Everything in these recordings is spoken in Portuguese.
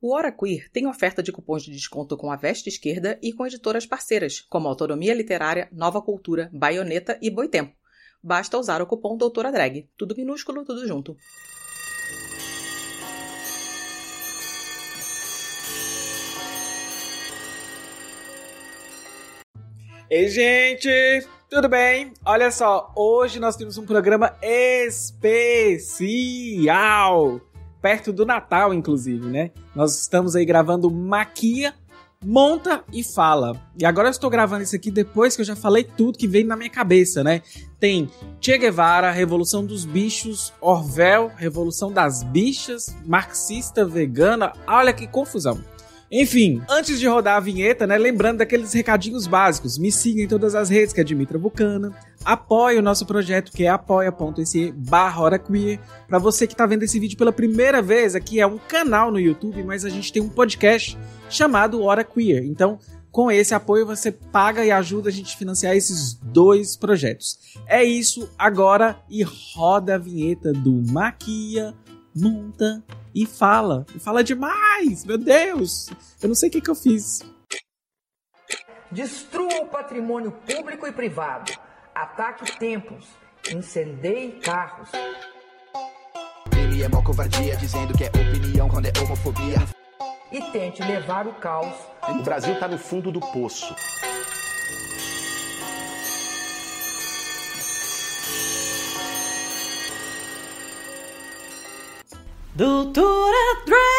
O Hora Queer tem oferta de cupons de desconto com a Veste Esquerda e com editoras parceiras, como Autonomia Literária, Nova Cultura, Baioneta e Boitempo. Basta usar o cupom Doutora Drag. Tudo minúsculo, tudo junto. Ei, gente! Tudo bem? Olha só, hoje nós temos um programa especial perto do Natal, inclusive, né? Nós estamos aí gravando Maquia, Monta e Fala. E agora eu estou gravando isso aqui depois que eu já falei tudo que veio na minha cabeça, né? Tem Che Guevara, Revolução dos Bichos, Orwell, Revolução das Bichas, Marxista, Vegana. Olha que confusão. Enfim, antes de rodar a vinheta, né, lembrando daqueles recadinhos básicos, me siga em todas as redes, que é Dimitra Bucana, apoie o nosso projeto, que é apoia.se barra queer. Pra você que tá vendo esse vídeo pela primeira vez, aqui é um canal no YouTube, mas a gente tem um podcast chamado Hora Queer. Então, com esse apoio você paga e ajuda a gente a financiar esses dois projetos. É isso agora e roda a vinheta do Maquia, Monta e fala. E fala demais, meu Deus! Eu não sei o que, que eu fiz. Destrua o patrimônio público e privado. Ataque templos. Incendeie carros. Ele é mó covardia, dizendo que é opinião quando é homofobia. E tente levar o caos. O Brasil tá no fundo do poço. Doutora Drag!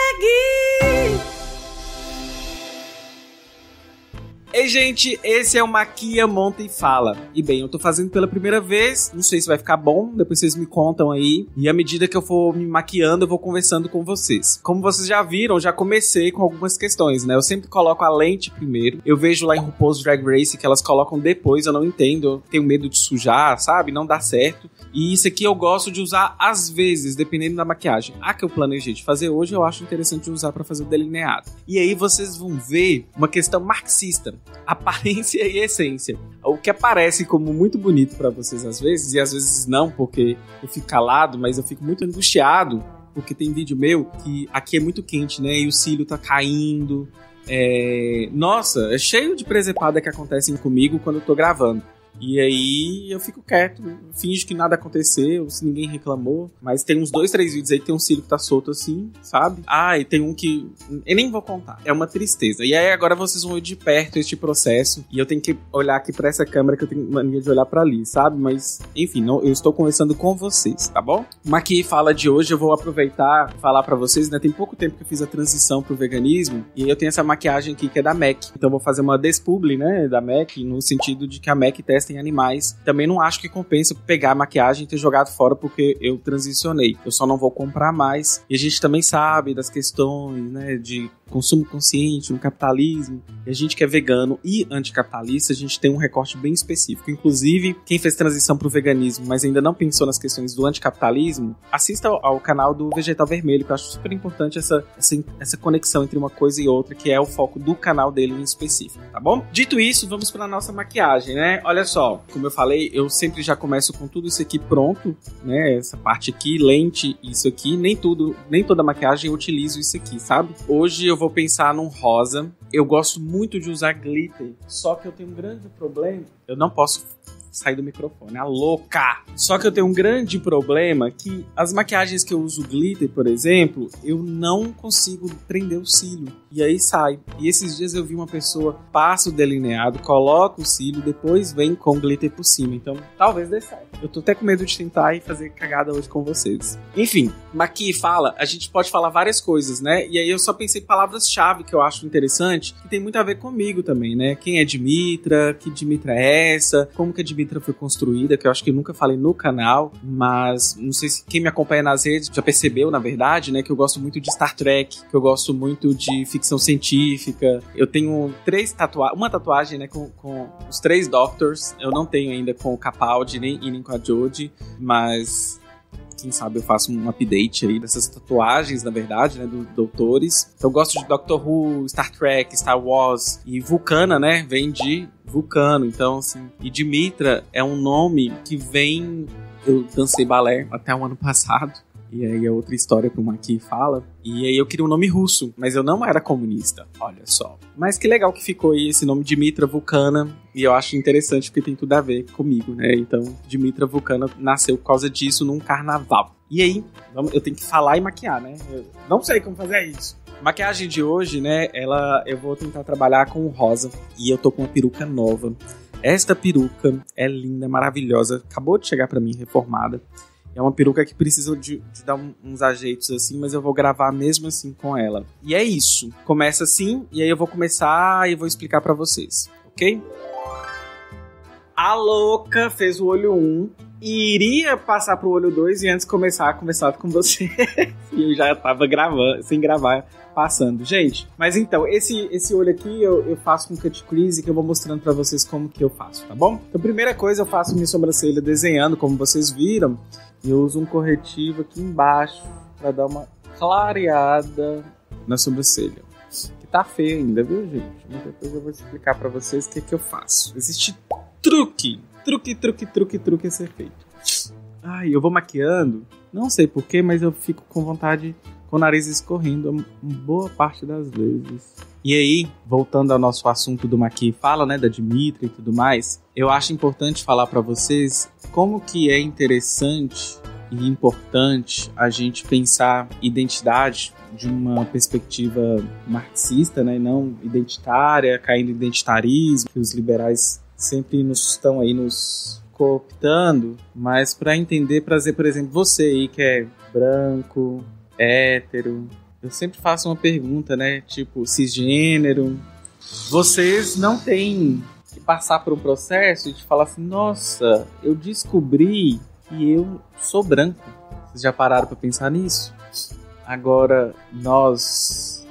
Ei, gente, esse é o Maquia Monta e Fala. E bem, eu tô fazendo pela primeira vez, não sei se vai ficar bom, depois vocês me contam aí. E à medida que eu for me maquiando, eu vou conversando com vocês. Como vocês já viram, já comecei com algumas questões, né? Eu sempre coloco a lente primeiro. Eu vejo lá em RuPaul's Drag Race que elas colocam depois, eu não entendo, eu tenho medo de sujar, sabe? Não dá certo. E isso aqui eu gosto de usar às vezes, dependendo da maquiagem. A que eu planejei de fazer hoje, eu acho interessante usar para fazer o delineado. E aí vocês vão ver uma questão marxista, aparência e essência. O que aparece como muito bonito para vocês às vezes, e às vezes não, porque eu fico calado, mas eu fico muito angustiado, porque tem vídeo meu que aqui é muito quente, né? E o cílio tá caindo. É... Nossa, é cheio de presepada que acontecem comigo quando eu tô gravando. E aí eu fico quieto, finge que nada aconteceu, se ninguém reclamou. Mas tem uns dois, três vídeos aí que tem um cílio que tá solto assim, sabe? Ah, e tem um que. Eu nem vou contar. É uma tristeza. E aí agora vocês vão ver de perto este processo. E eu tenho que olhar aqui pra essa câmera que eu tenho mania de olhar para ali, sabe? Mas, enfim, não, eu estou conversando com vocês, tá bom? Uma aqui fala de hoje, eu vou aproveitar falar para vocês, né? Tem pouco tempo que eu fiz a transição pro veganismo. E eu tenho essa maquiagem aqui que é da MAC. Então eu vou fazer uma despubli, né? Da MAC, no sentido de que a MAC testa em animais. Também não acho que compensa pegar a maquiagem e ter jogado fora porque eu transicionei. Eu só não vou comprar mais. E a gente também sabe das questões, né, de consumo consciente, no capitalismo. E a gente que é vegano e anticapitalista, a gente tem um recorte bem específico. Inclusive, quem fez transição para o veganismo, mas ainda não pensou nas questões do anticapitalismo, assista ao, canal do Vegetal Vermelho, que eu acho super importante essa, essa, essa conexão entre uma coisa e outra, que é o foco do canal dele em específico, tá bom? Dito isso, vamos para nossa maquiagem, né? Olha só, como eu falei, eu sempre já começo com tudo isso aqui pronto, né? Essa parte aqui, lente, isso aqui, nem tudo, nem toda maquiagem eu utilizo isso aqui, sabe? Hoje eu vou pensar num rosa. Eu gosto muito de usar glitter, só que eu tenho um grande problema. Eu não posso sair do microfone, a louca! Só que eu tenho um grande problema que as maquiagens que eu uso glitter, por exemplo, eu não consigo prender o cílio. E aí sai. E esses dias eu vi uma pessoa passa o delineado, coloca o cílio, depois vem com glitter por cima. Então, talvez dê certo. Eu tô até com medo de tentar e fazer cagada hoje com vocês. Enfim, Maqui fala, a gente pode falar várias coisas, né? E aí eu só pensei palavras-chave que eu acho interessante, que tem muito a ver comigo também, né? Quem é Dimitra, que Dimitra é essa, como que a Dimitra foi construída, que eu acho que nunca falei no canal, mas não sei se quem me acompanha nas redes já percebeu, na verdade, né? Que eu gosto muito de Star Trek, que eu gosto muito de ficção científica. Eu tenho três tatuagens, uma tatuagem, né, com, com os três Doctors. Eu não tenho ainda com o Capaldi nem, e nem com a Jodie, mas quem sabe eu faço um update aí dessas tatuagens, na verdade, né, dos doutores. Eu gosto de Doctor Who, Star Trek, Star Wars e Vulcana, né, vem de Vulcano, então assim, e Dimitra é um nome que vem eu dancei balé até o ano passado E aí é outra história para uma aqui fala. E aí eu queria um nome russo, mas eu não era comunista. Olha só. Mas que legal que ficou aí esse nome Dimitra Vulcana. E eu acho interessante porque tem tudo a ver comigo, né? Então, Dimitra Vulcana nasceu por causa disso num carnaval. E aí, eu tenho que falar e maquiar, né? Eu não sei como fazer isso. Maquiagem de hoje, né? Ela, eu vou tentar trabalhar com rosa e eu tô com uma peruca nova. Esta peruca é linda, maravilhosa. Acabou de chegar para mim reformada. É uma peruca que precisa de, de dar um, uns ajeitos assim, mas eu vou gravar mesmo assim com ela. E é isso. Começa assim e aí eu vou começar e vou explicar para vocês, ok? A louca fez o olho 1 e iria passar pro olho 2 e antes começar a conversar com você. e eu já tava gravando, sem gravar passando. Gente, mas então, esse, esse olho aqui eu, eu faço com cut crease que eu vou mostrando para vocês como que eu faço, tá bom? Então, primeira coisa, eu faço minha sobrancelha desenhando, como vocês viram. E eu uso um corretivo aqui embaixo para dar uma clareada na sobrancelha. Que tá feio ainda, viu, gente? Depois eu vou explicar para vocês o que, que eu faço. Existe truque, truque, truque, truque, truque a ser feito. Ai, eu vou maquiando, não sei porquê, mas eu fico com vontade com o nariz escorrendo boa parte das vezes. E aí, voltando ao nosso assunto do Maqui fala, né, da Dimitri e tudo mais, eu acho importante falar para vocês como que é interessante e importante a gente pensar identidade de uma perspectiva marxista, né, não identitária, caindo em identitarismo, que os liberais sempre nos estão aí nos cooptando, mas para entender, para dizer, por exemplo, você aí que é branco, hétero. Eu sempre faço uma pergunta, né? Tipo, cisgênero. Vocês não têm que passar por um processo de falar assim: nossa, eu descobri que eu sou branco. Vocês já pararam para pensar nisso? Agora, nós,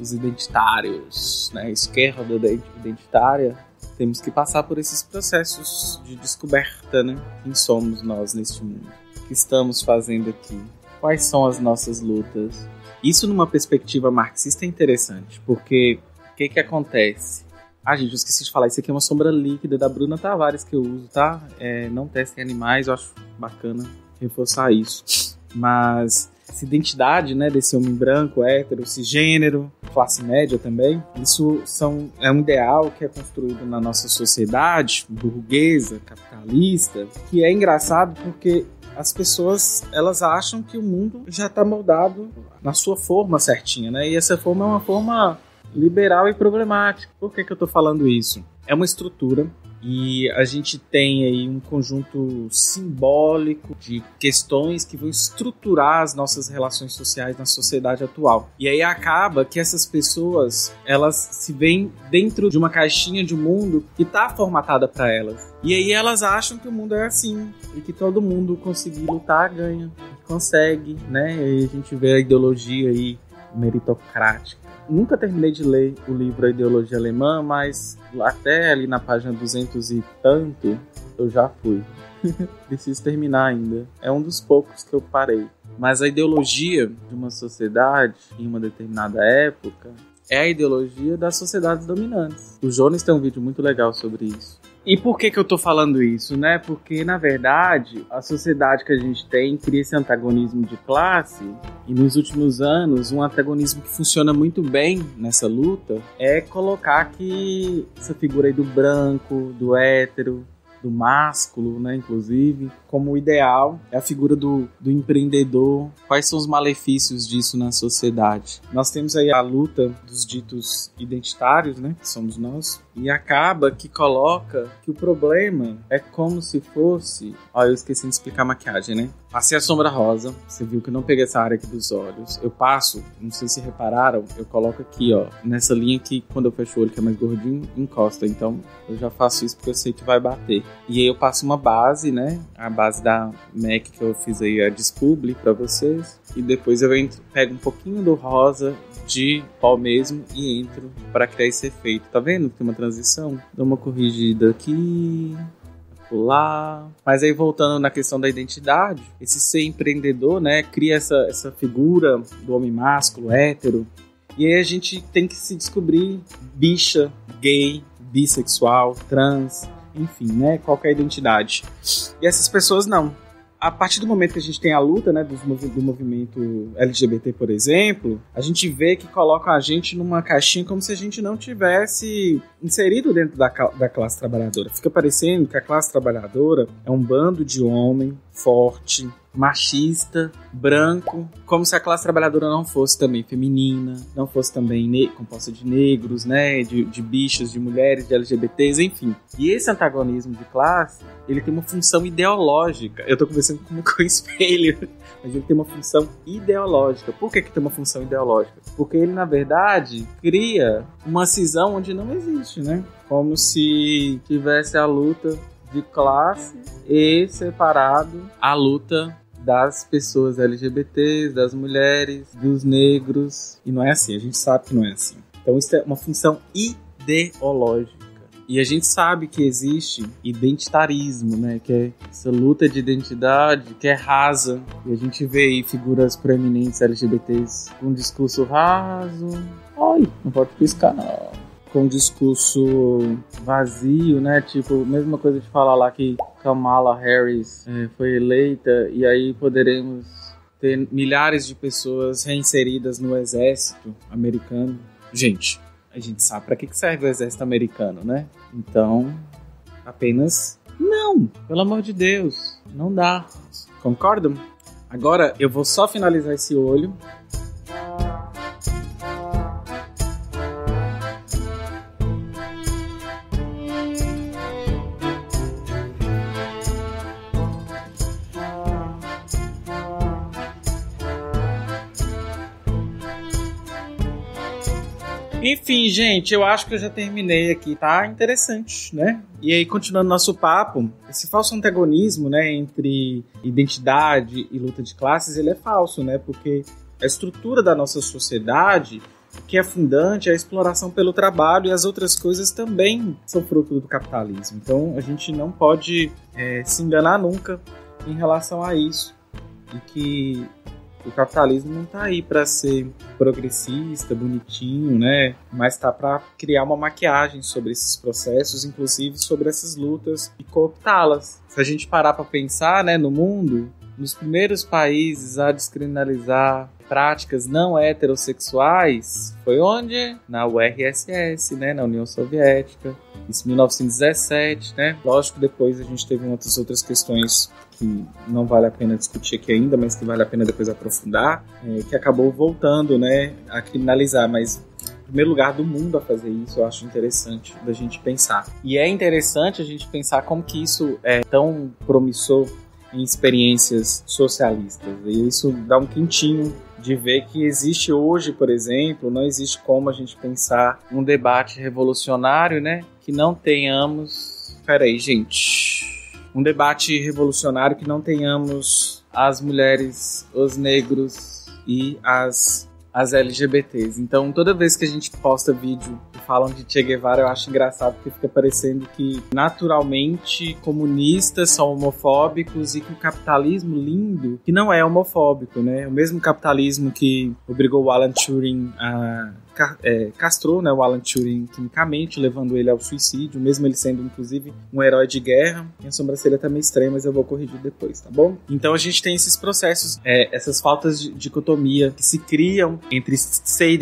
os identitários, né, esquerda identitária, temos que passar por esses processos de descoberta, né? Quem somos nós neste mundo? O que estamos fazendo aqui? quais são as nossas lutas. Isso numa perspectiva marxista é interessante, porque o que que acontece? Ah, gente, eu esqueci de falar, isso aqui é uma sombra líquida da Bruna Tavares que eu uso, tá? É, não testem animais, eu acho bacana reforçar isso. Mas essa identidade, né, desse homem branco, hétero, cisgênero, classe média também, isso são, é um ideal que é construído na nossa sociedade burguesa, capitalista, que é engraçado porque as pessoas elas acham que o mundo já está moldado na sua forma certinha, né? E essa forma é uma forma liberal e problemática. Por que, que eu estou falando isso? É uma estrutura e a gente tem aí um conjunto simbólico de questões que vão estruturar as nossas relações sociais na sociedade atual. E aí acaba que essas pessoas, elas se veem dentro de uma caixinha de mundo que está formatada para elas. E aí elas acham que o mundo é assim e que todo mundo conseguir lutar ganha, consegue, né? E a gente vê a ideologia aí meritocrática nunca terminei de ler o livro A Ideologia Alemã, mas até ali na página 200 e tanto eu já fui. Preciso terminar ainda. É um dos poucos que eu parei. Mas a ideologia de uma sociedade em uma determinada época é a ideologia das sociedades dominantes. O Jones tem um vídeo muito legal sobre isso. E por que, que eu tô falando isso, né? Porque, na verdade, a sociedade que a gente tem cria esse antagonismo de classe, e nos últimos anos, um antagonismo que funciona muito bem nessa luta é colocar que essa figura aí do branco, do hétero, do másculo, né, inclusive, como ideal é a figura do, do empreendedor. Quais são os malefícios disso na sociedade? Nós temos aí a luta dos ditos identitários, né, que somos nós, e acaba que coloca que o problema é como se fosse. Ó, eu esqueci de explicar a maquiagem, né? Passei a sombra rosa, você viu que eu não peguei essa área aqui dos olhos. Eu passo, não sei se repararam, eu coloco aqui, ó, nessa linha que quando eu fecho o olho, que é mais gordinho, encosta. Então eu já faço isso porque eu sei que vai bater. E aí eu passo uma base, né? A base da MAC que eu fiz aí, a Dispubli pra vocês. E depois eu entro, pego um pouquinho do rosa de pó mesmo e entro para criar esse efeito. Tá vendo que tem uma transição? Dou uma corrigida aqui, lá. Mas aí voltando na questão da identidade, esse ser empreendedor, né, cria essa, essa figura do homem másculo, hétero. E aí a gente tem que se descobrir bicha, gay, bissexual, trans, enfim, né, qualquer identidade. E essas pessoas não a partir do momento que a gente tem a luta, né, do, do movimento LGBT, por exemplo, a gente vê que coloca a gente numa caixinha como se a gente não tivesse inserido dentro da, da classe trabalhadora. Fica parecendo que a classe trabalhadora é um bando de homem forte, machista, branco, como se a classe trabalhadora não fosse também feminina, não fosse também composta de negros, né, de, de bichos, de mulheres, de LGBTs, enfim. E esse antagonismo de classe, ele tem uma função ideológica. Eu tô conversando com, o espelho, mas ele tem uma função ideológica. Por que, que tem uma função ideológica? Porque ele, na verdade, cria uma cisão onde não existe, né? Como se tivesse a luta de classe e separado a luta das pessoas LGBTs, das mulheres, dos negros. E não é assim, a gente sabe que não é assim. Então isso é uma função ideológica. E a gente sabe que existe identitarismo, né? Que é essa luta de identidade que é rasa. E a gente vê aí figuras proeminentes LGBTs com um discurso raso. Ai, não pode piscar não com um discurso vazio, né? Tipo, mesma coisa de falar lá que Kamala Harris é, foi eleita e aí poderemos ter milhares de pessoas reinseridas no exército americano. Gente, a gente sabe para que serve o exército americano, né? Então, apenas não, pelo amor de Deus, não dá. Concordam? Agora eu vou só finalizar esse olho Enfim, gente, eu acho que eu já terminei aqui. Tá interessante, né? E aí, continuando nosso papo, esse falso antagonismo, né, entre identidade e luta de classes, ele é falso, né? Porque a estrutura da nossa sociedade que é fundante é a exploração pelo trabalho e as outras coisas também são fruto do capitalismo. Então a gente não pode é, se enganar nunca em relação a isso. E que o capitalismo não está aí para ser progressista, bonitinho, né? Mas está para criar uma maquiagem sobre esses processos, inclusive sobre essas lutas e cooptá-las. Se a gente parar para pensar, né, no mundo, nos primeiros países a descriminalizar práticas não heterossexuais foi onde? Na URSS, né, na União Soviética. Isso em 1917, né? Lógico, depois a gente teve muitas outras questões que não vale a pena discutir aqui ainda, mas que vale a pena depois aprofundar, é, que acabou voltando, né, a criminalizar, mas primeiro lugar do mundo a fazer isso, eu acho interessante da gente pensar. E é interessante a gente pensar como que isso é tão promissor em experiências socialistas. E isso dá um quentinho de ver que existe hoje, por exemplo, não existe como a gente pensar um debate revolucionário, né, que não tenhamos. Peraí, gente um debate revolucionário que não tenhamos as mulheres, os negros e as as LGBTs. Então, toda vez que a gente posta vídeo falam de Che Guevara, eu acho engraçado porque fica parecendo que naturalmente comunistas são homofóbicos e que o capitalismo lindo, que não é homofóbico, né? O mesmo capitalismo que obrigou o Alan Turing a é, castrou né, o Alan Turing quimicamente, levando ele ao suicídio, mesmo ele sendo, inclusive, um herói de guerra. Minha sobrancelha tá meio estranha, mas eu vou corrigir depois, tá bom? Então a gente tem esses processos, é, essas faltas de dicotomia que se criam entre ser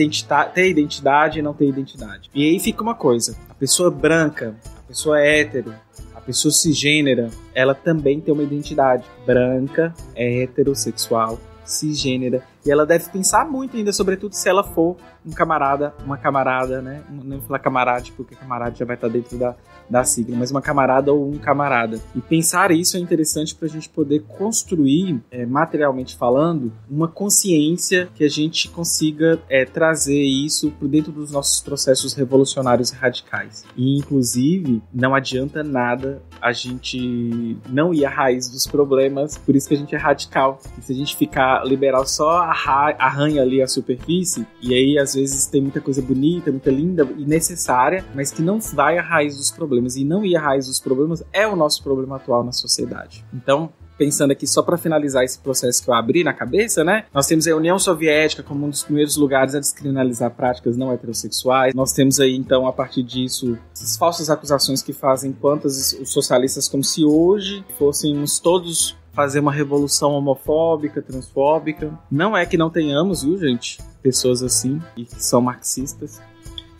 ter identidade e não ter identidade. E aí fica uma coisa: a pessoa branca, a pessoa hétero, a pessoa cisgênera, ela também tem uma identidade branca, heterossexual, cisgênera. E ela deve pensar muito ainda, sobretudo se ela for um camarada, uma camarada, né? Não vou falar camarade, porque camarada já vai estar dentro da, da sigla, mas uma camarada ou um camarada. E pensar isso é interessante para a gente poder construir, é, materialmente falando, uma consciência que a gente consiga é, trazer isso por dentro dos nossos processos revolucionários e radicais. E, inclusive, não adianta nada a gente não ir à raiz dos problemas, por isso que a gente é radical. E se a gente ficar liberal só arranha ali a superfície, e aí às vezes tem muita coisa bonita, muita linda e necessária, mas que não vai à raiz dos problemas. E não ir à raiz dos problemas é o nosso problema atual na sociedade. Então, pensando aqui só para finalizar esse processo que eu abri na cabeça, né? Nós temos a União Soviética como um dos primeiros lugares a descriminalizar práticas não heterossexuais. Nós temos aí então a partir disso essas falsas acusações que fazem quantas os socialistas como se hoje fôssemos todos fazer uma revolução homofóbica, transfóbica. Não é que não tenhamos, viu, gente? Pessoas assim e que são marxistas.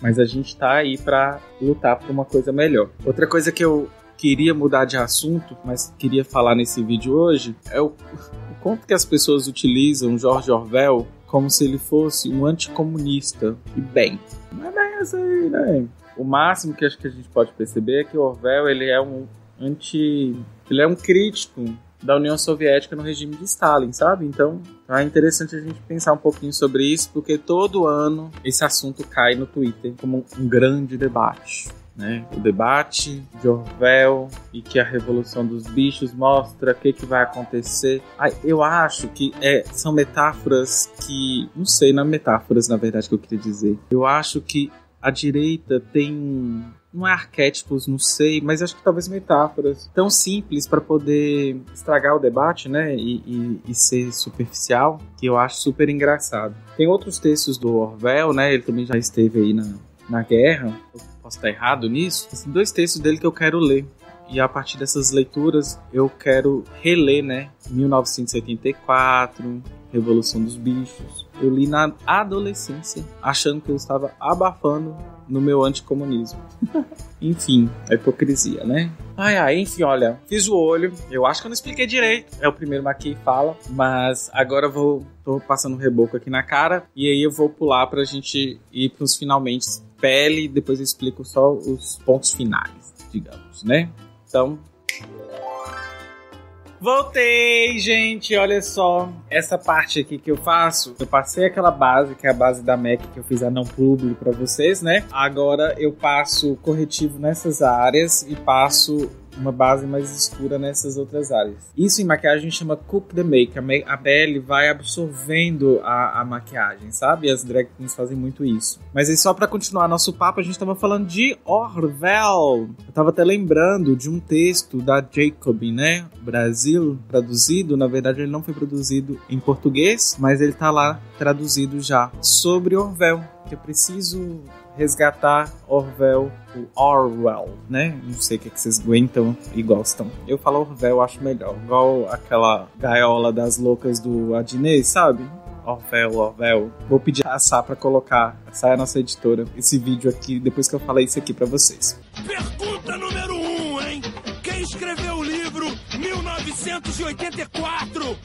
Mas a gente tá aí para lutar por uma coisa melhor. Outra coisa que eu queria mudar de assunto, mas queria falar nesse vídeo hoje, é o, o quanto que as pessoas utilizam George Orwell como se ele fosse um anticomunista. E bem, não é bem assim, né? O máximo que acho que a gente pode perceber é que Orwell ele é um anti, ele é um crítico da União Soviética no regime de Stalin, sabe? Então é interessante a gente pensar um pouquinho sobre isso, porque todo ano esse assunto cai no Twitter como um grande debate. Né? O debate de Orwell e que a revolução dos bichos mostra o que, que vai acontecer. eu acho que é, são metáforas que. Não sei, não é metáforas na verdade que eu queria dizer. Eu acho que a direita tem não é arquétipos, não sei, mas acho que talvez metáforas tão simples para poder estragar o debate, né, e, e, e, ser superficial, que eu acho super engraçado. Tem outros textos do Orwell, né, ele também já esteve aí na, na guerra, eu posso estar errado nisso, tem dois textos dele que eu quero ler. E a partir dessas leituras eu quero reler, né? 1984, Revolução dos Bichos. Eu li na adolescência, achando que eu estava abafando no meu anticomunismo. enfim, a hipocrisia, né? Ai, ai, enfim, olha, fiz o olho. Eu acho que eu não expliquei direito. É o primeiro aqui fala, mas agora eu vou tô passando um reboco aqui na cara e aí eu vou pular pra gente ir pros finalmente pele, depois eu explico só os pontos finais, digamos, né? Então, Voltei, gente. Olha só. Essa parte aqui que eu faço, eu passei aquela base, que é a base da Mac que eu fiz a não publi para vocês, né? Agora eu passo corretivo nessas áreas e passo uma base mais escura nessas outras áreas. Isso em maquiagem chama cook the make. A, pele vai absorvendo a, a, maquiagem, sabe? As drag queens fazem muito isso. Mas aí só para continuar nosso papo, a gente tava falando de Orwell. Eu tava até lembrando de um texto da Jacobin, né? Brasil, traduzido. Na verdade, ele não foi produzido em português, mas ele tá lá traduzido já. Sobre Orwell. Que eu preciso resgatar Orwell, Orwell, né? Não sei o que, que vocês aguentam e gostam. Eu falo Orwell, acho melhor. Igual aquela gaiola das loucas do Adnei, sabe? Orwell, Orwell. Vou pedir a Sá pra colocar, essa é a nossa editora, esse vídeo aqui, depois que eu falei isso aqui pra vocês. Pergunta número 1, um, hein? Quem escreveu o livro 1984?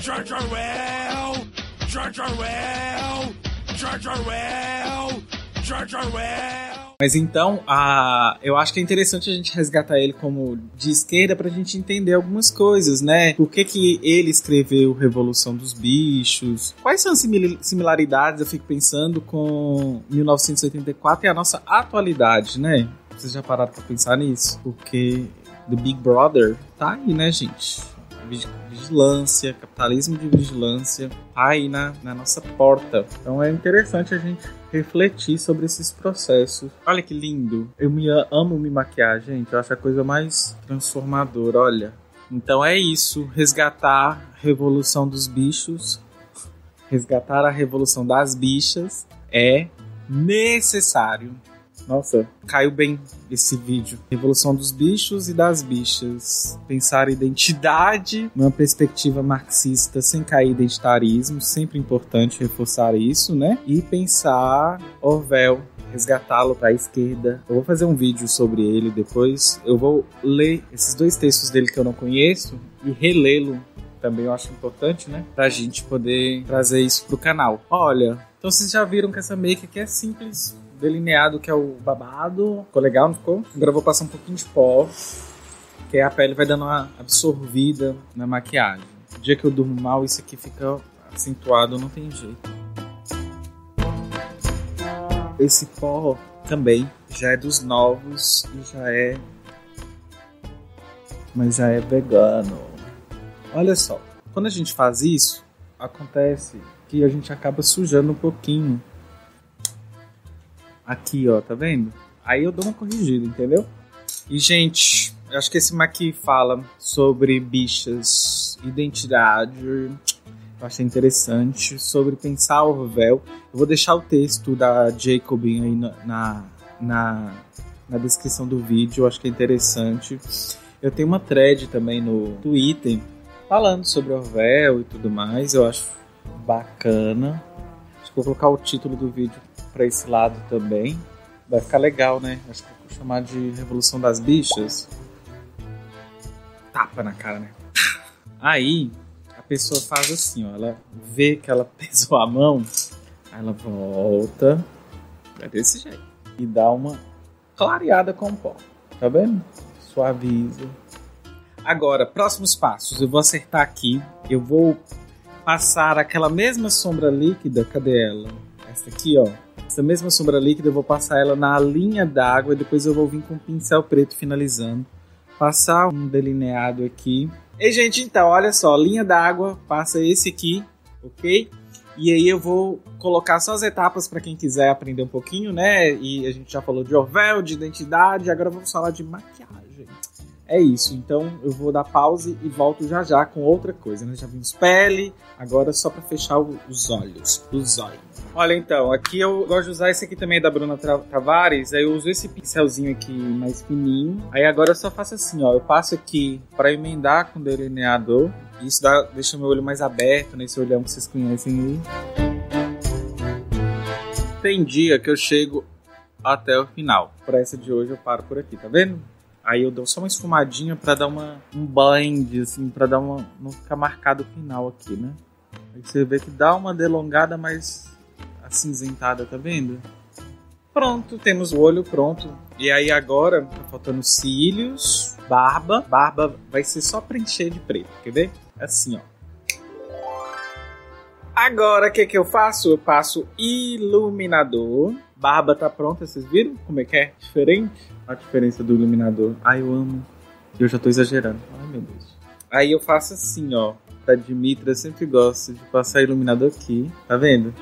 George Orwell! George Orwell! George Orwell! George Orwell! Mas então, a, eu acho que é interessante a gente resgatar ele como de esquerda para a gente entender algumas coisas, né? Por que, que ele escreveu Revolução dos Bichos? Quais são as similaridades, eu fico pensando, com 1984 e a nossa atualidade, né? Vocês já pararam para pensar nisso? Porque The Big Brother tá aí, né, gente? Vigilância, capitalismo de vigilância, tá aí na, na nossa porta. Então é interessante a gente refletir sobre esses processos. Olha que lindo. Eu me amo me maquiar, gente. Eu acho a coisa mais transformadora, olha. Então é isso, resgatar a revolução dos bichos, resgatar a revolução das bichas é necessário. Nossa, caiu bem esse vídeo. Revolução dos bichos e das bichas. Pensar identidade numa perspectiva marxista sem cair identitarismo, sempre importante reforçar isso, né? E pensar Orwell resgatá-lo para a esquerda. Eu vou fazer um vídeo sobre ele depois. Eu vou ler esses dois textos dele que eu não conheço e relê-lo. Também eu acho importante, né? Pra gente poder trazer isso pro canal. Olha, então vocês já viram que essa make aqui é simples, delineado que é o babado. Ficou legal, não ficou? Agora vou passar um pouquinho de pó, que a pele vai dando uma absorvida na maquiagem. O dia que eu durmo mal, isso aqui fica acentuado, não tem jeito. Esse pó também já é dos novos e já é. Mas já é vegano. Olha só, quando a gente faz isso, acontece que a gente acaba sujando um pouquinho Aqui, ó, tá vendo? Aí eu dou uma corrigida, entendeu? E, gente, eu acho que esse aqui fala sobre bichas, identidade. Eu achei interessante. Sobre pensar Orwell. Eu vou deixar o texto da Jacobin aí na, na, na, na descrição do vídeo. Eu acho que é interessante. Eu tenho uma thread também no Twitter falando sobre Orwell e tudo mais. Eu acho bacana. Acho que vou colocar o título do vídeo para esse lado também. Vai ficar legal, né? Acho que vou chamar de Revolução das Bichas. Tapa na cara, né? Aí a pessoa faz assim, ó. Ela vê que ela pesou a mão, aí ela volta. É desse jeito. E dá uma clareada com o pó. Tá vendo? Suaviza. Agora, próximos passos. Eu vou acertar aqui. Eu vou passar aquela mesma sombra líquida. Cadê ela? Essa aqui, ó. Essa mesma sombra líquida, eu vou passar ela na linha d'água e depois eu vou vir com o pincel preto finalizando. Passar um delineado aqui. E, gente, então, olha só. Linha d'água, passa esse aqui, ok? E aí eu vou colocar só as etapas para quem quiser aprender um pouquinho, né? E a gente já falou de Orvel, de identidade, agora vamos falar de maquiagem. É isso, então eu vou dar pause e volto já já com outra coisa, né? Já vimos pele, agora só para fechar os olhos, os olhos. Olha então, aqui eu gosto de usar esse aqui também da Bruna Tavares, aí eu uso esse pincelzinho aqui mais fininho. Aí agora eu só faço assim, ó, eu passo aqui para emendar com delineador isso dá, deixa meu olho mais aberto nesse olhão que vocês conhecem aí. Tem dia que eu chego até o final. Para essa de hoje eu paro por aqui, tá vendo? Aí eu dou só uma esfumadinha para dar uma, um blend, assim, para dar uma. não ficar marcado o final aqui, né? Aí você vê que dá uma delongada mais acinzentada, tá vendo? Pronto, temos o olho pronto. E aí agora tá faltando cílios, barba. Barba vai ser só preencher de preto, quer ver? Assim, ó. Agora, o que, que eu faço? Eu passo iluminador. Barba tá pronta, vocês viram como é que é? Diferente? A diferença do iluminador. Ai, eu amo. Eu já tô exagerando. Ai, meu Deus. Aí eu faço assim, ó. Pra Dimitra, eu sempre gosto de passar iluminador aqui. Tá vendo?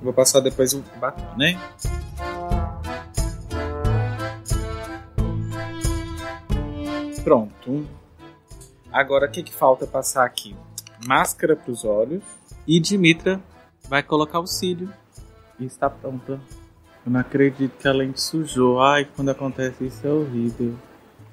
Vou passar depois o batom, né? Pronto. Agora o que, que falta passar aqui? Máscara para os olhos. E Dimitra vai colocar o cílio. E está pronta. Eu não acredito que a lente sujou. Ai, quando acontece isso é horrível.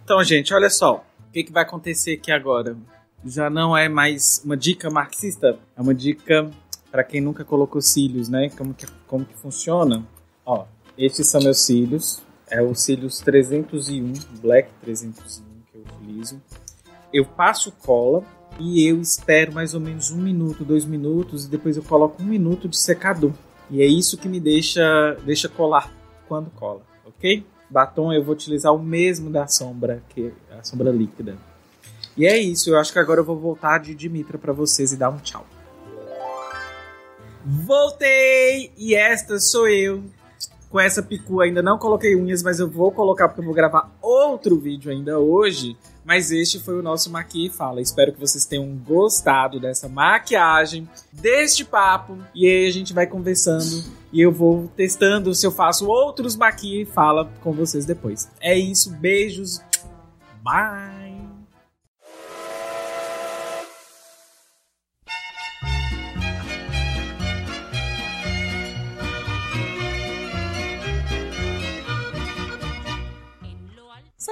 Então, gente, olha só. O que, que vai acontecer aqui agora? Já não é mais uma dica marxista, é uma dica para quem nunca colocou cílios, né? Como que, como que funciona? Ó, estes são meus cílios. É o cílios 301, Black 301 que eu utilizo eu passo cola e eu espero mais ou menos um minuto, dois minutos e depois eu coloco um minuto de secador. E é isso que me deixa, deixa colar quando cola, ok? Batom eu vou utilizar o mesmo da sombra, que a sombra líquida. E é isso, eu acho que agora eu vou voltar de Dimitra para vocês e dar um tchau. Voltei! E esta sou eu. Com essa picu ainda não coloquei unhas, mas eu vou colocar porque eu vou gravar outro vídeo ainda hoje mas este foi o nosso Maqui Fala. Espero que vocês tenham gostado dessa maquiagem, deste papo. E aí a gente vai conversando e eu vou testando se eu faço outros Maqui Fala com vocês depois. É isso, beijos. Bye!